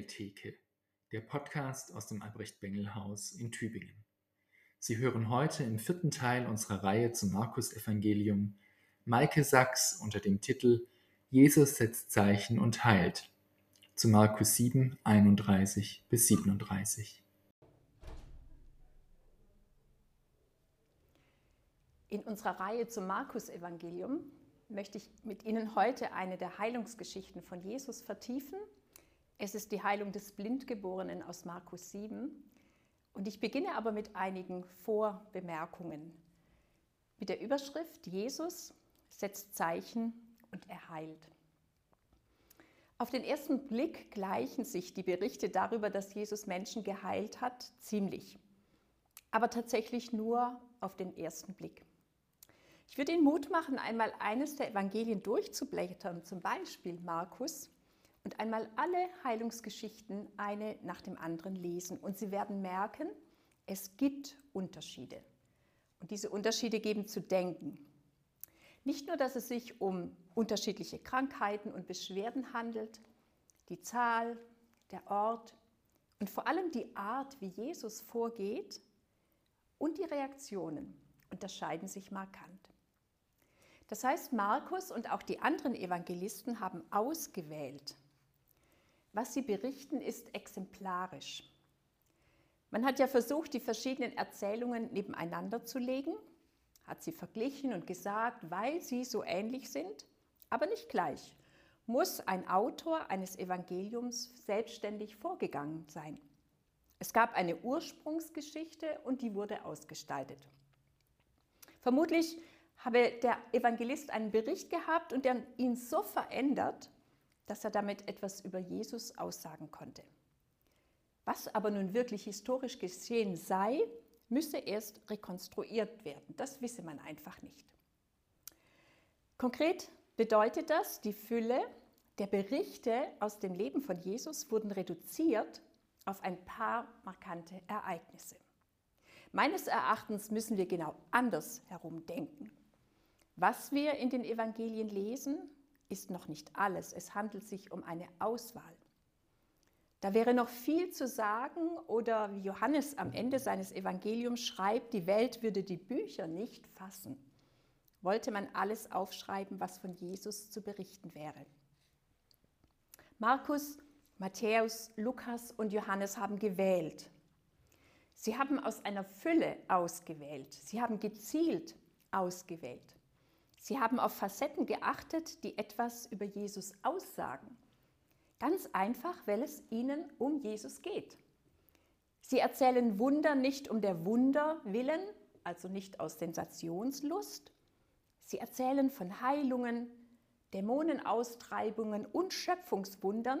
Bengeltheke, der Podcast aus dem Albrecht-Bengel-Haus in Tübingen. Sie hören heute im vierten Teil unserer Reihe zum Markus-Evangelium Maike Sachs unter dem Titel Jesus setzt Zeichen und heilt zu Markus 7, 31 bis 37. In unserer Reihe zum Markus-Evangelium möchte ich mit Ihnen heute eine der Heilungsgeschichten von Jesus vertiefen. Es ist die Heilung des Blindgeborenen aus Markus 7. Und ich beginne aber mit einigen Vorbemerkungen. Mit der Überschrift Jesus setzt Zeichen und er heilt. Auf den ersten Blick gleichen sich die Berichte darüber, dass Jesus Menschen geheilt hat, ziemlich. Aber tatsächlich nur auf den ersten Blick. Ich würde Ihnen Mut machen, einmal eines der Evangelien durchzublättern, zum Beispiel Markus, und einmal alle Heilungsgeschichten eine nach dem anderen lesen. Und Sie werden merken, es gibt Unterschiede. Und diese Unterschiede geben zu denken. Nicht nur, dass es sich um unterschiedliche Krankheiten und Beschwerden handelt, die Zahl, der Ort und vor allem die Art, wie Jesus vorgeht und die Reaktionen unterscheiden sich markant. Das heißt, Markus und auch die anderen Evangelisten haben ausgewählt. Was sie berichten, ist exemplarisch. Man hat ja versucht, die verschiedenen Erzählungen nebeneinander zu legen, hat sie verglichen und gesagt, weil sie so ähnlich sind, aber nicht gleich, muss ein Autor eines Evangeliums selbstständig vorgegangen sein. Es gab eine Ursprungsgeschichte und die wurde ausgestaltet. Vermutlich habe der Evangelist einen Bericht gehabt und ihn so verändert, dass er damit etwas über Jesus aussagen konnte. Was aber nun wirklich historisch geschehen sei, müsse erst rekonstruiert werden. Das wisse man einfach nicht. Konkret bedeutet das, die Fülle der Berichte aus dem Leben von Jesus wurden reduziert auf ein paar markante Ereignisse. Meines Erachtens müssen wir genau anders herum denken. Was wir in den Evangelien lesen, ist noch nicht alles. Es handelt sich um eine Auswahl. Da wäre noch viel zu sagen oder wie Johannes am Ende seines Evangeliums schreibt, die Welt würde die Bücher nicht fassen. Wollte man alles aufschreiben, was von Jesus zu berichten wäre. Markus, Matthäus, Lukas und Johannes haben gewählt. Sie haben aus einer Fülle ausgewählt. Sie haben gezielt ausgewählt. Sie haben auf Facetten geachtet, die etwas über Jesus aussagen. Ganz einfach, weil es ihnen um Jesus geht. Sie erzählen Wunder nicht um der Wunder willen, also nicht aus Sensationslust. Sie erzählen von Heilungen, Dämonenaustreibungen und Schöpfungswundern,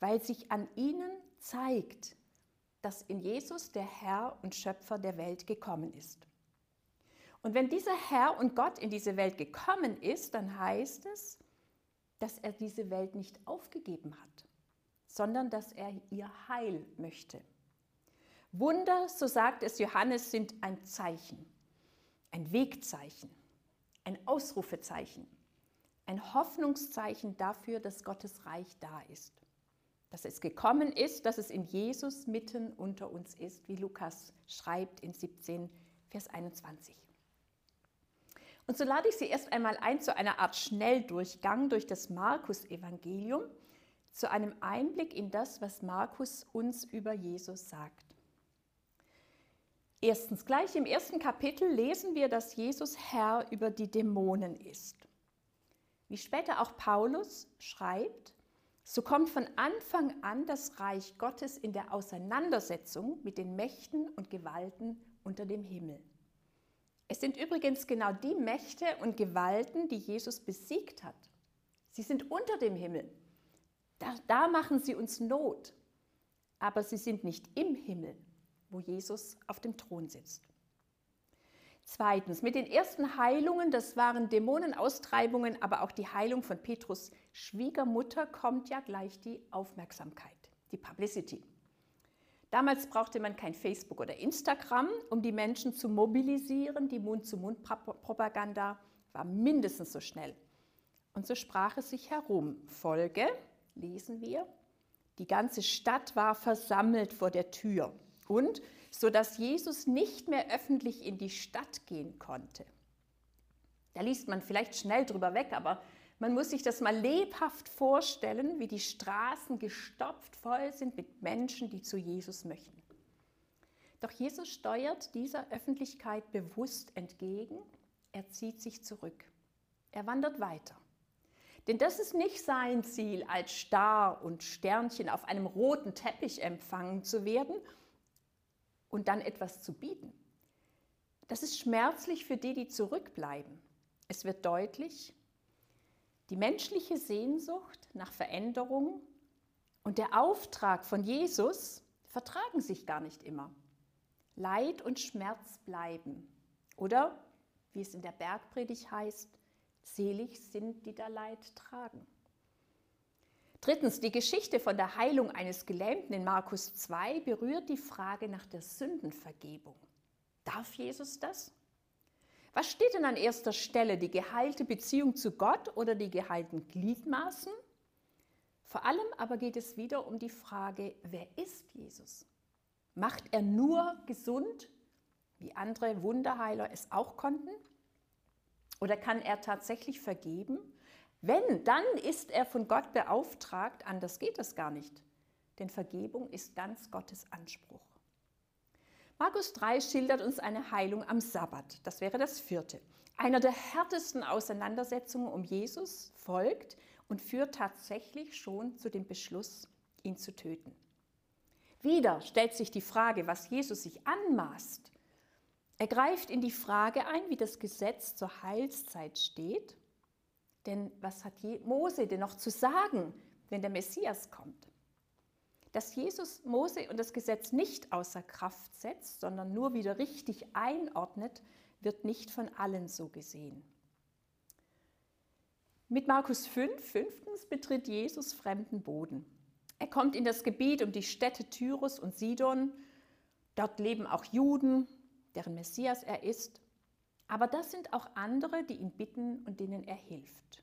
weil sich an ihnen zeigt, dass in Jesus der Herr und Schöpfer der Welt gekommen ist. Und wenn dieser Herr und Gott in diese Welt gekommen ist, dann heißt es, dass er diese Welt nicht aufgegeben hat, sondern dass er ihr Heil möchte. Wunder, so sagt es Johannes, sind ein Zeichen, ein Wegzeichen, ein Ausrufezeichen, ein Hoffnungszeichen dafür, dass Gottes Reich da ist, dass es gekommen ist, dass es in Jesus mitten unter uns ist, wie Lukas schreibt in 17, Vers 21. Und so lade ich Sie erst einmal ein zu einer Art Schnelldurchgang durch das Markus-Evangelium, zu einem Einblick in das, was Markus uns über Jesus sagt. Erstens, gleich im ersten Kapitel lesen wir, dass Jesus Herr über die Dämonen ist. Wie später auch Paulus schreibt, so kommt von Anfang an das Reich Gottes in der Auseinandersetzung mit den Mächten und Gewalten unter dem Himmel. Es sind übrigens genau die Mächte und Gewalten, die Jesus besiegt hat. Sie sind unter dem Himmel. Da, da machen sie uns Not. Aber sie sind nicht im Himmel, wo Jesus auf dem Thron sitzt. Zweitens, mit den ersten Heilungen, das waren Dämonenaustreibungen, aber auch die Heilung von Petrus Schwiegermutter, kommt ja gleich die Aufmerksamkeit, die Publicity. Damals brauchte man kein Facebook oder Instagram, um die Menschen zu mobilisieren. Die Mund-zu-Mund-Propaganda war mindestens so schnell. Und so sprach es sich herum. Folge, lesen wir, Die ganze Stadt war versammelt vor der Tür und so dass Jesus nicht mehr öffentlich in die Stadt gehen konnte. Da liest man vielleicht schnell drüber weg, aber man muss sich das mal lebhaft vorstellen, wie die Straßen gestopft voll sind mit Menschen, die zu Jesus möchten. Doch Jesus steuert dieser Öffentlichkeit bewusst entgegen. Er zieht sich zurück. Er wandert weiter. Denn das ist nicht sein Ziel, als Star und Sternchen auf einem roten Teppich empfangen zu werden und dann etwas zu bieten. Das ist schmerzlich für die, die zurückbleiben. Es wird deutlich, die menschliche Sehnsucht nach Veränderung und der Auftrag von Jesus vertragen sich gar nicht immer. Leid und Schmerz bleiben. Oder, wie es in der Bergpredigt heißt, selig sind, die da Leid tragen. Drittens, die Geschichte von der Heilung eines Gelähmten in Markus 2 berührt die Frage nach der Sündenvergebung. Darf Jesus das? Was steht denn an erster Stelle? Die geheilte Beziehung zu Gott oder die geheilten Gliedmaßen? Vor allem aber geht es wieder um die Frage, wer ist Jesus? Macht er nur gesund, wie andere Wunderheiler es auch konnten? Oder kann er tatsächlich vergeben? Wenn, dann ist er von Gott beauftragt, anders geht das gar nicht. Denn Vergebung ist ganz Gottes Anspruch. Markus 3 schildert uns eine Heilung am Sabbat. Das wäre das vierte. Einer der härtesten Auseinandersetzungen um Jesus folgt und führt tatsächlich schon zu dem Beschluss, ihn zu töten. Wieder stellt sich die Frage, was Jesus sich anmaßt. Er greift in die Frage ein, wie das Gesetz zur Heilszeit steht denn was hat Mose denn noch zu sagen, wenn der Messias kommt? Dass Jesus Mose und das Gesetz nicht außer Kraft setzt, sondern nur wieder richtig einordnet, wird nicht von allen so gesehen. Mit Markus 5, fünftens, betritt Jesus fremden Boden. Er kommt in das Gebiet um die Städte Tyrus und Sidon. Dort leben auch Juden, deren Messias er ist. Aber das sind auch andere, die ihn bitten und denen er hilft.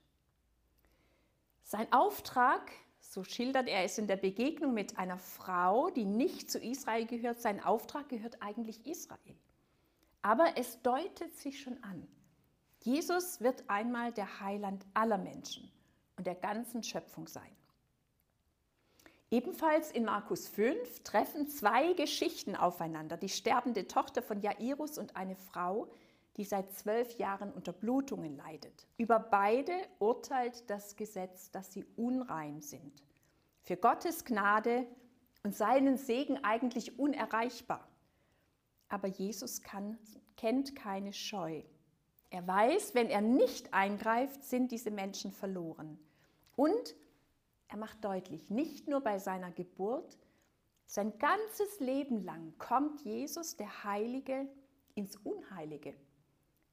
Sein Auftrag, so schildert er es in der Begegnung mit einer Frau, die nicht zu Israel gehört, sein Auftrag gehört eigentlich Israel. Aber es deutet sich schon an. Jesus wird einmal der Heiland aller Menschen und der ganzen Schöpfung sein. Ebenfalls in Markus 5 treffen zwei Geschichten aufeinander. Die sterbende Tochter von Jairus und eine Frau, die seit zwölf Jahren unter Blutungen leidet. Über beide urteilt das Gesetz, dass sie unrein sind. Für Gottes Gnade und seinen Segen eigentlich unerreichbar. Aber Jesus kann, kennt keine Scheu. Er weiß, wenn er nicht eingreift, sind diese Menschen verloren. Und er macht deutlich, nicht nur bei seiner Geburt, sein ganzes Leben lang kommt Jesus, der Heilige, ins Unheilige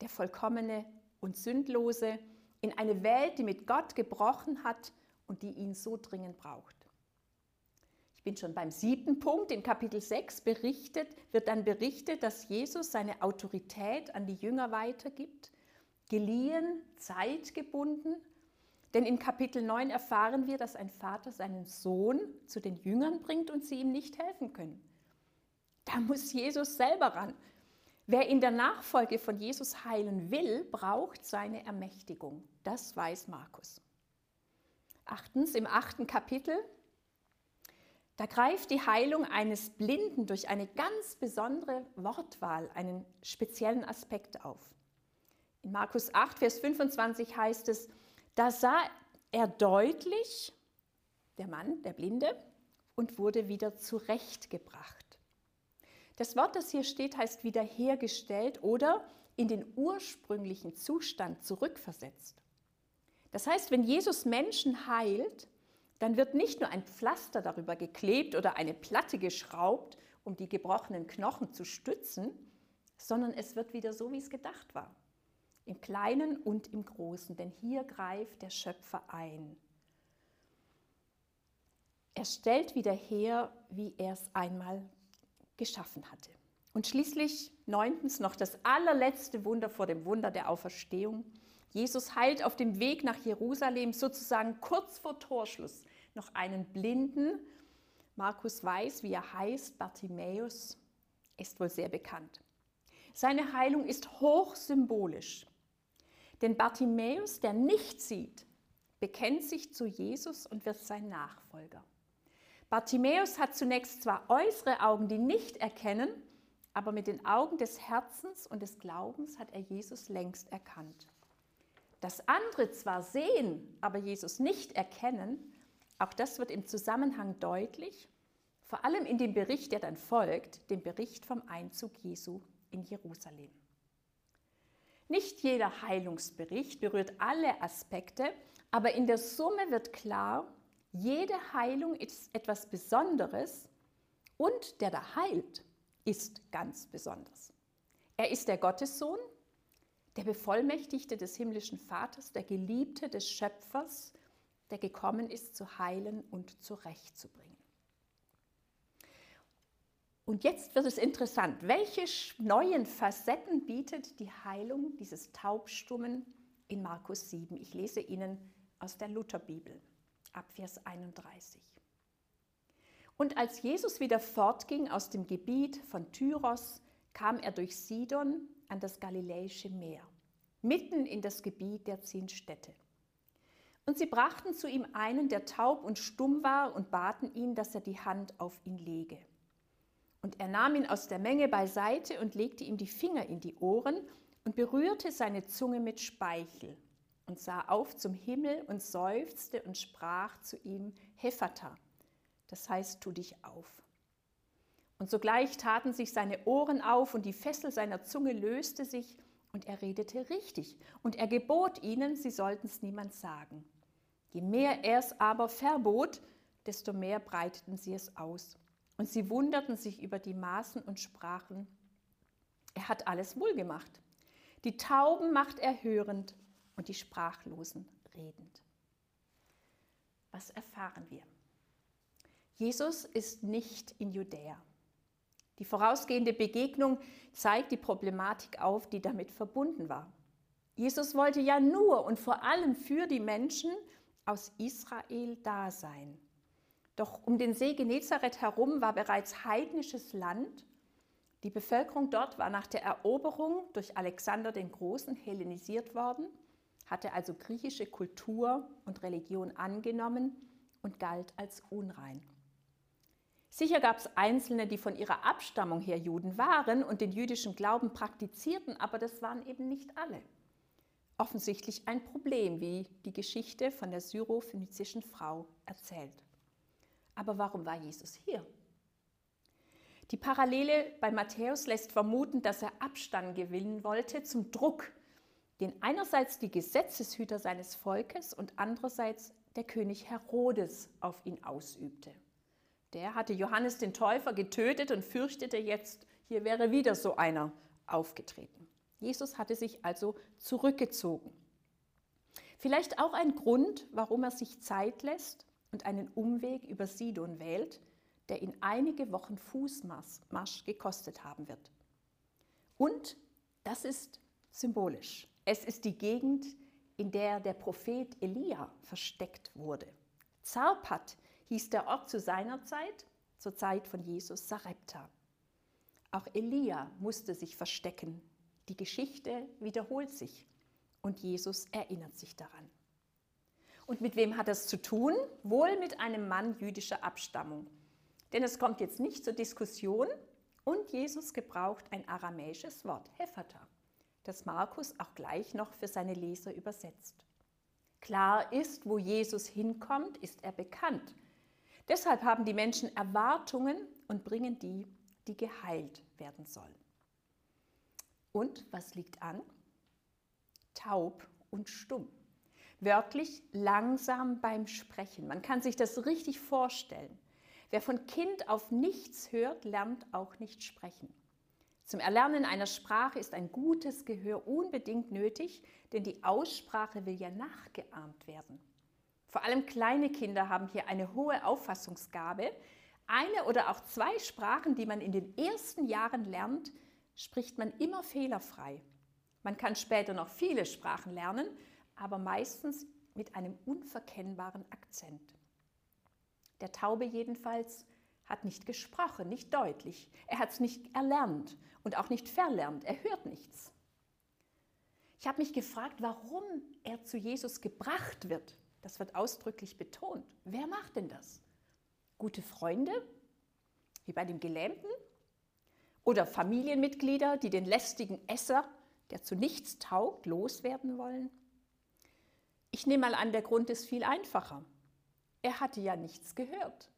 der Vollkommene und Sündlose, in eine Welt, die mit Gott gebrochen hat und die ihn so dringend braucht. Ich bin schon beim siebten Punkt. In Kapitel 6 berichtet, wird dann berichtet, dass Jesus seine Autorität an die Jünger weitergibt, geliehen, zeitgebunden. Denn in Kapitel 9 erfahren wir, dass ein Vater seinen Sohn zu den Jüngern bringt und sie ihm nicht helfen können. Da muss Jesus selber ran. Wer in der Nachfolge von Jesus heilen will, braucht seine Ermächtigung. Das weiß Markus. Achtens, im achten Kapitel, da greift die Heilung eines Blinden durch eine ganz besondere Wortwahl einen speziellen Aspekt auf. In Markus 8, Vers 25 heißt es, da sah er deutlich, der Mann, der Blinde, und wurde wieder zurechtgebracht. Das Wort, das hier steht, heißt wiederhergestellt oder in den ursprünglichen Zustand zurückversetzt. Das heißt, wenn Jesus Menschen heilt, dann wird nicht nur ein Pflaster darüber geklebt oder eine Platte geschraubt, um die gebrochenen Knochen zu stützen, sondern es wird wieder so, wie es gedacht war. Im Kleinen und im Großen, denn hier greift der Schöpfer ein. Er stellt wieder her, wie er es einmal geschaffen hatte. Und schließlich neuntens noch das allerletzte Wunder vor dem Wunder der Auferstehung. Jesus heilt auf dem Weg nach Jerusalem sozusagen kurz vor Torschluss noch einen Blinden Markus weiß, wie er heißt, Bartimäus, ist wohl sehr bekannt. Seine Heilung ist hochsymbolisch. Denn Bartimäus, der nicht sieht, bekennt sich zu Jesus und wird sein Nachfolger. Bartimäus hat zunächst zwar äußere Augen, die nicht erkennen, aber mit den Augen des Herzens und des Glaubens hat er Jesus längst erkannt. Dass andere zwar sehen, aber Jesus nicht erkennen, auch das wird im Zusammenhang deutlich, vor allem in dem Bericht, der dann folgt, dem Bericht vom Einzug Jesu in Jerusalem. Nicht jeder Heilungsbericht berührt alle Aspekte, aber in der Summe wird klar, jede Heilung ist etwas Besonderes und der da heilt, ist ganz besonders. Er ist der Gottessohn, der Bevollmächtigte des himmlischen Vaters, der Geliebte des Schöpfers, der gekommen ist, zu heilen und zurechtzubringen. Und jetzt wird es interessant. Welche neuen Facetten bietet die Heilung dieses Taubstummen in Markus 7? Ich lese Ihnen aus der Lutherbibel ab Vers 31. Und als Jesus wieder fortging aus dem Gebiet von Tyros, kam er durch Sidon an das Galiläische Meer, mitten in das Gebiet der zehn Städte. Und sie brachten zu ihm einen, der taub und stumm war, und baten ihn, dass er die Hand auf ihn lege. Und er nahm ihn aus der Menge beiseite und legte ihm die Finger in die Ohren und berührte seine Zunge mit Speichel und sah auf zum Himmel und seufzte und sprach zu ihm, Hephata, das heißt, tu dich auf. Und sogleich taten sich seine Ohren auf und die Fessel seiner Zunge löste sich und er redete richtig. Und er gebot ihnen, sie sollten es niemand sagen. Je mehr er es aber verbot, desto mehr breiteten sie es aus. Und sie wunderten sich über die Maßen und sprachen, er hat alles wohlgemacht. Die Tauben macht er hörend und die Sprachlosen redend. Was erfahren wir? Jesus ist nicht in Judäa. Die vorausgehende Begegnung zeigt die Problematik auf, die damit verbunden war. Jesus wollte ja nur und vor allem für die Menschen aus Israel da sein. Doch um den See Genezareth herum war bereits heidnisches Land. Die Bevölkerung dort war nach der Eroberung durch Alexander den Großen hellenisiert worden, hatte also griechische Kultur und Religion angenommen und galt als unrein. Sicher gab es Einzelne, die von ihrer Abstammung her Juden waren und den jüdischen Glauben praktizierten, aber das waren eben nicht alle. Offensichtlich ein Problem, wie die Geschichte von der syrophönizischen Frau erzählt. Aber warum war Jesus hier? Die Parallele bei Matthäus lässt vermuten, dass er Abstand gewinnen wollte zum Druck, den einerseits die Gesetzeshüter seines Volkes und andererseits der König Herodes auf ihn ausübte. Der hatte Johannes den Täufer getötet und fürchtete jetzt, hier wäre wieder so einer aufgetreten. Jesus hatte sich also zurückgezogen. Vielleicht auch ein Grund, warum er sich Zeit lässt, und einen Umweg über Sidon wählt, der ihn einige Wochen Fußmarsch gekostet haben wird. Und das ist symbolisch. Es ist die Gegend, in der der Prophet Elia versteckt wurde. Zarpat hieß der Ort zu seiner Zeit, zur Zeit von Jesus Sarepta. Auch Elia musste sich verstecken. Die Geschichte wiederholt sich und Jesus erinnert sich daran. Und mit wem hat das zu tun? Wohl mit einem Mann jüdischer Abstammung. Denn es kommt jetzt nicht zur Diskussion und Jesus gebraucht ein aramäisches Wort, Hephata, das Markus auch gleich noch für seine Leser übersetzt. Klar ist, wo Jesus hinkommt, ist er bekannt. Deshalb haben die Menschen Erwartungen und bringen die, die geheilt werden sollen. Und was liegt an? Taub und stumm. Wörtlich langsam beim Sprechen. Man kann sich das richtig vorstellen. Wer von Kind auf nichts hört, lernt auch nicht sprechen. Zum Erlernen einer Sprache ist ein gutes Gehör unbedingt nötig, denn die Aussprache will ja nachgeahmt werden. Vor allem kleine Kinder haben hier eine hohe Auffassungsgabe. Eine oder auch zwei Sprachen, die man in den ersten Jahren lernt, spricht man immer fehlerfrei. Man kann später noch viele Sprachen lernen, aber meistens mit einem unverkennbaren Akzent. Der Taube jedenfalls hat nicht gesprochen, nicht deutlich. Er hat es nicht erlernt und auch nicht verlernt. Er hört nichts. Ich habe mich gefragt, warum er zu Jesus gebracht wird. Das wird ausdrücklich betont. Wer macht denn das? Gute Freunde, wie bei dem Gelähmten? Oder Familienmitglieder, die den lästigen Esser, der zu nichts taugt, loswerden wollen? Ich nehme mal an, der Grund ist viel einfacher. Er hatte ja nichts gehört.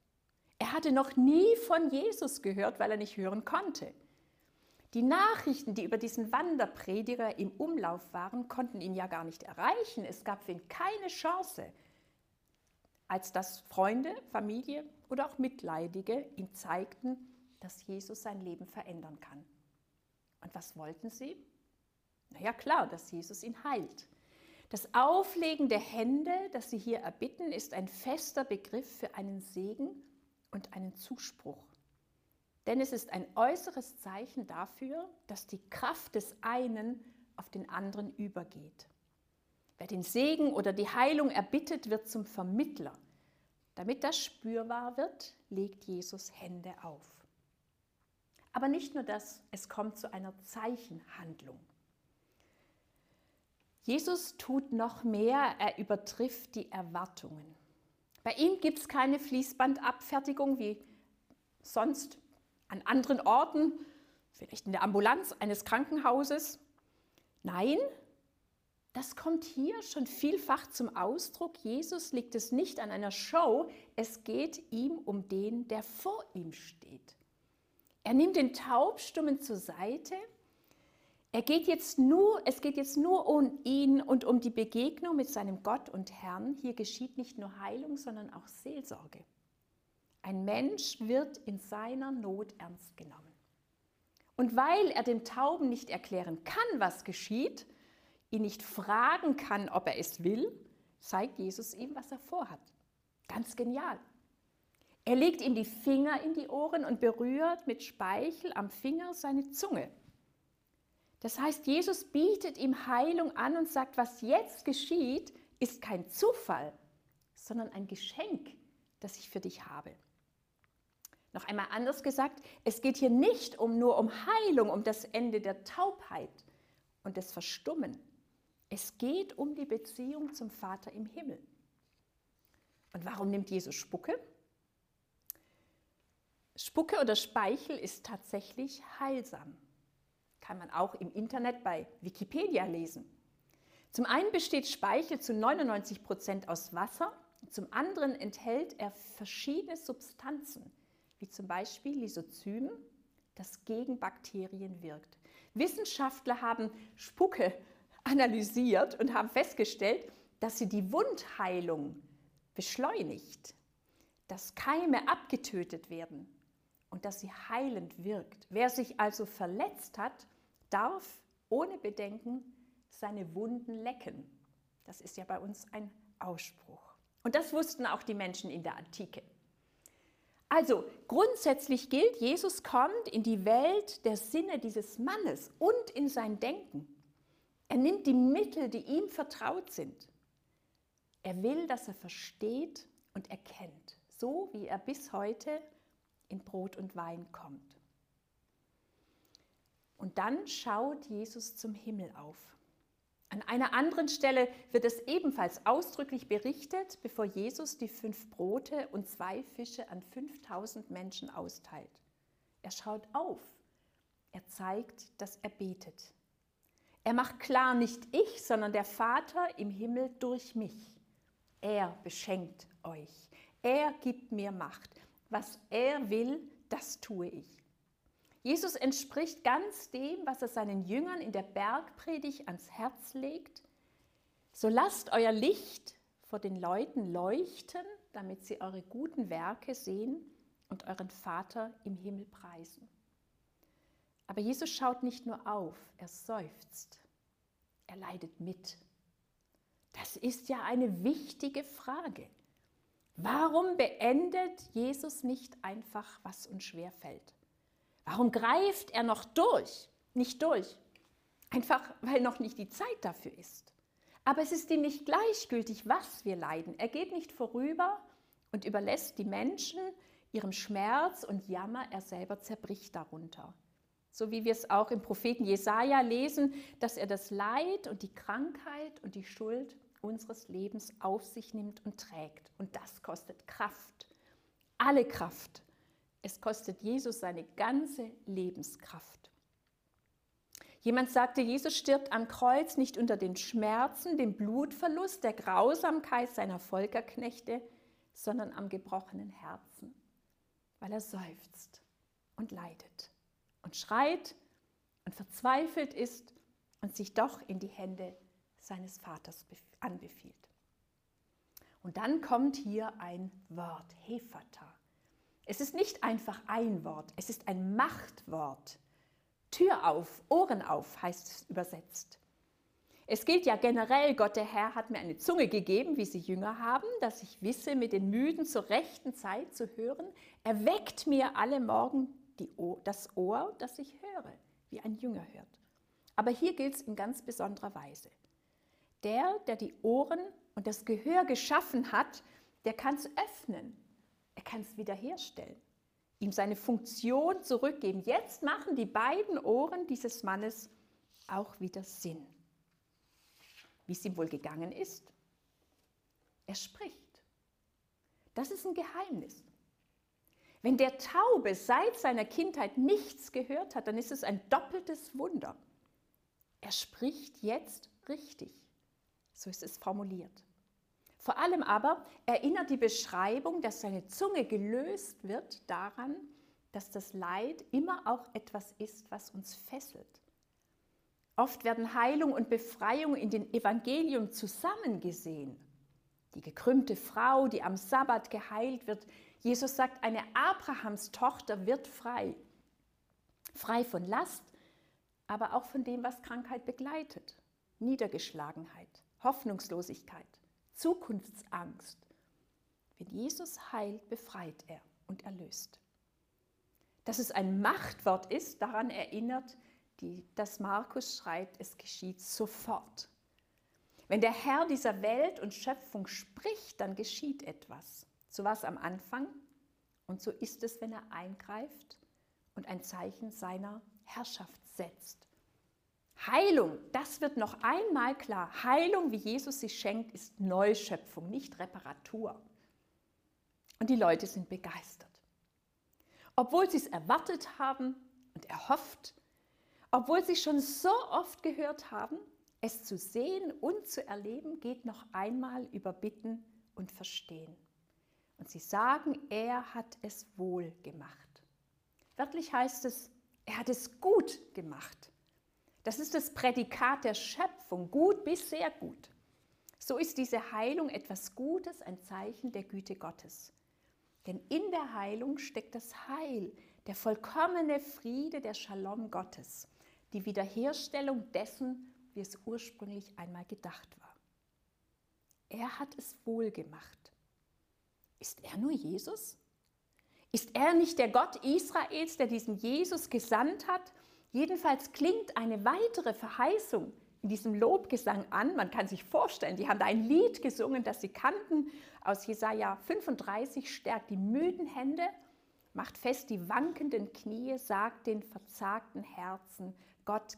Er hatte noch nie von Jesus gehört, weil er nicht hören konnte. Die Nachrichten, die über diesen Wanderprediger im Umlauf waren, konnten ihn ja gar nicht erreichen. Es gab für ihn keine Chance, als dass Freunde, Familie oder auch Mitleidige ihm zeigten, dass Jesus sein Leben verändern kann. Und was wollten sie? Na ja, klar, dass Jesus ihn heilt. Das Auflegen der Hände, das sie hier erbitten, ist ein fester Begriff für einen Segen und einen Zuspruch. Denn es ist ein äußeres Zeichen dafür, dass die Kraft des einen auf den anderen übergeht. Wer den Segen oder die Heilung erbittet, wird zum Vermittler. Damit das spürbar wird, legt Jesus Hände auf. Aber nicht nur das, es kommt zu einer Zeichenhandlung. Jesus tut noch mehr, er übertrifft die Erwartungen. Bei ihm gibt es keine Fließbandabfertigung wie sonst an anderen Orten, vielleicht in der Ambulanz eines Krankenhauses. Nein, das kommt hier schon vielfach zum Ausdruck. Jesus liegt es nicht an einer Show, es geht ihm um den, der vor ihm steht. Er nimmt den Taubstummen zur Seite. Er geht jetzt nur, es geht jetzt nur um ihn und um die Begegnung mit seinem Gott und Herrn. Hier geschieht nicht nur Heilung, sondern auch Seelsorge. Ein Mensch wird in seiner Not ernst genommen. Und weil er dem Tauben nicht erklären kann, was geschieht, ihn nicht fragen kann, ob er es will, zeigt Jesus ihm, was er vorhat. Ganz genial. Er legt ihm die Finger in die Ohren und berührt mit Speichel am Finger seine Zunge. Das heißt, Jesus bietet ihm Heilung an und sagt, was jetzt geschieht, ist kein Zufall, sondern ein Geschenk, das ich für dich habe. Noch einmal anders gesagt, es geht hier nicht um nur um Heilung, um das Ende der Taubheit und des Verstummen. Es geht um die Beziehung zum Vater im Himmel. Und warum nimmt Jesus Spucke? Spucke oder Speichel ist tatsächlich heilsam. Kann man auch im Internet bei Wikipedia lesen. Zum einen besteht Speichel zu 99 Prozent aus Wasser, zum anderen enthält er verschiedene Substanzen, wie zum Beispiel Lysozym, das gegen Bakterien wirkt. Wissenschaftler haben Spucke analysiert und haben festgestellt, dass sie die Wundheilung beschleunigt, dass Keime abgetötet werden und dass sie heilend wirkt. Wer sich also verletzt hat, darf ohne Bedenken seine Wunden lecken. Das ist ja bei uns ein Ausspruch. Und das wussten auch die Menschen in der Antike. Also grundsätzlich gilt, Jesus kommt in die Welt der Sinne dieses Mannes und in sein Denken. Er nimmt die Mittel, die ihm vertraut sind. Er will, dass er versteht und erkennt, so wie er bis heute in Brot und Wein kommt. Und dann schaut Jesus zum Himmel auf. An einer anderen Stelle wird es ebenfalls ausdrücklich berichtet, bevor Jesus die fünf Brote und zwei Fische an 5000 Menschen austeilt. Er schaut auf. Er zeigt, dass er betet. Er macht klar, nicht ich, sondern der Vater im Himmel durch mich. Er beschenkt euch. Er gibt mir Macht. Was er will, das tue ich. Jesus entspricht ganz dem, was er seinen Jüngern in der Bergpredigt ans Herz legt. So lasst euer Licht vor den Leuten leuchten, damit sie eure guten Werke sehen und euren Vater im Himmel preisen. Aber Jesus schaut nicht nur auf, er seufzt. Er leidet mit. Das ist ja eine wichtige Frage. Warum beendet Jesus nicht einfach, was uns schwer fällt? Warum greift er noch durch? Nicht durch. Einfach, weil noch nicht die Zeit dafür ist. Aber es ist ihm nicht gleichgültig, was wir leiden. Er geht nicht vorüber und überlässt die Menschen ihrem Schmerz und Jammer, er selber zerbricht darunter. So wie wir es auch im Propheten Jesaja lesen, dass er das Leid und die Krankheit und die Schuld unseres Lebens auf sich nimmt und trägt. Und das kostet Kraft, alle Kraft. Es kostet Jesus seine ganze Lebenskraft. Jemand sagte, Jesus stirbt am Kreuz nicht unter den Schmerzen, dem Blutverlust, der Grausamkeit seiner Volkerknechte, sondern am gebrochenen Herzen, weil er seufzt und leidet und schreit und verzweifelt ist und sich doch in die Hände seines Vaters anbefiehlt. Und dann kommt hier ein Wort, Hefata. Es ist nicht einfach ein Wort, es ist ein Machtwort. Tür auf, Ohren auf heißt es übersetzt. Es gilt ja generell, Gott der Herr hat mir eine Zunge gegeben, wie sie Jünger haben, dass ich wisse, mit den Müden zur rechten Zeit zu hören. Er weckt mir alle Morgen Ohr, das Ohr, das ich höre, wie ein Jünger hört. Aber hier gilt es in ganz besonderer Weise. Der, der die Ohren und das Gehör geschaffen hat, der kann es öffnen. Kann es wiederherstellen, ihm seine Funktion zurückgeben. Jetzt machen die beiden Ohren dieses Mannes auch wieder Sinn. Wie es ihm wohl gegangen ist? Er spricht. Das ist ein Geheimnis. Wenn der Taube seit seiner Kindheit nichts gehört hat, dann ist es ein doppeltes Wunder. Er spricht jetzt richtig. So ist es formuliert. Vor allem aber erinnert die Beschreibung, dass seine Zunge gelöst wird, daran, dass das Leid immer auch etwas ist, was uns fesselt. Oft werden Heilung und Befreiung in den Evangelium zusammengesehen. Die gekrümmte Frau, die am Sabbat geheilt wird, Jesus sagt, eine Abrahams Tochter wird frei. Frei von Last, aber auch von dem, was Krankheit begleitet. Niedergeschlagenheit, Hoffnungslosigkeit, Zukunftsangst. Wenn Jesus heilt, befreit er und erlöst. Dass es ein Machtwort ist, daran erinnert, die, dass Markus schreibt, es geschieht sofort. Wenn der Herr dieser Welt und Schöpfung spricht, dann geschieht etwas. So war es am Anfang und so ist es, wenn er eingreift und ein Zeichen seiner Herrschaft setzt. Heilung, das wird noch einmal klar. Heilung, wie Jesus sie schenkt, ist Neuschöpfung, nicht Reparatur. Und die Leute sind begeistert. Obwohl sie es erwartet haben und erhofft, obwohl sie schon so oft gehört haben, es zu sehen und zu erleben, geht noch einmal über Bitten und Verstehen. Und sie sagen, er hat es wohl gemacht. Wörtlich heißt es, er hat es gut gemacht. Das ist das Prädikat der Schöpfung, gut bis sehr gut. So ist diese Heilung etwas Gutes, ein Zeichen der Güte Gottes. Denn in der Heilung steckt das Heil, der vollkommene Friede, der Shalom Gottes, die Wiederherstellung dessen, wie es ursprünglich einmal gedacht war. Er hat es wohl gemacht. Ist er nur Jesus? Ist er nicht der Gott Israels, der diesen Jesus gesandt hat? Jedenfalls klingt eine weitere Verheißung in diesem Lobgesang an. Man kann sich vorstellen, die haben da ein Lied gesungen, das sie kannten aus Jesaja 35, stärkt die müden Hände, macht fest die wankenden Knie, sagt den verzagten Herzen, Gott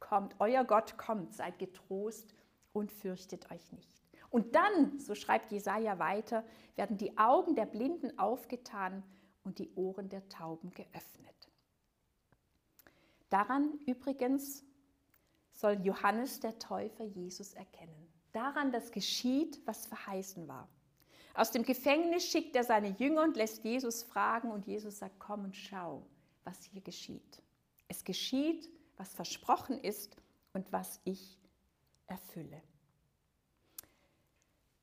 kommt, euer Gott kommt, seid getrost und fürchtet euch nicht. Und dann, so schreibt Jesaja weiter, werden die Augen der Blinden aufgetan und die Ohren der Tauben geöffnet. Daran übrigens soll Johannes der Täufer Jesus erkennen. Daran, dass geschieht, was verheißen war. Aus dem Gefängnis schickt er seine Jünger und lässt Jesus fragen und Jesus sagt, komm und schau, was hier geschieht. Es geschieht, was versprochen ist und was ich erfülle.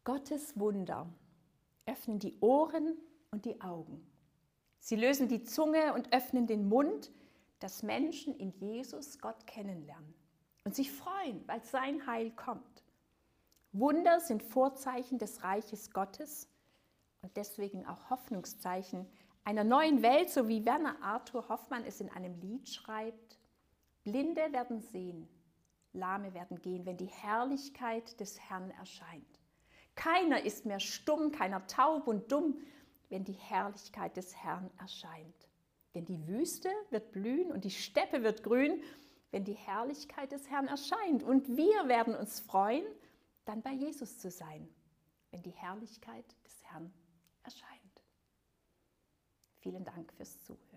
Gottes Wunder öffnen die Ohren und die Augen. Sie lösen die Zunge und öffnen den Mund, dass Menschen in Jesus Gott kennenlernen und sich freuen, weil sein Heil kommt. Wunder sind Vorzeichen des Reiches Gottes und deswegen auch Hoffnungszeichen einer neuen Welt, so wie Werner Arthur Hoffmann es in einem Lied schreibt. Blinde werden sehen, Lahme werden gehen, wenn die Herrlichkeit des Herrn erscheint. Keiner ist mehr stumm, keiner taub und dumm, wenn die Herrlichkeit des Herrn erscheint. Denn die Wüste wird blühen und die Steppe wird grün, wenn die Herrlichkeit des Herrn erscheint. Und wir werden uns freuen, dann bei Jesus zu sein, wenn die Herrlichkeit des Herrn erscheint. Vielen Dank fürs Zuhören.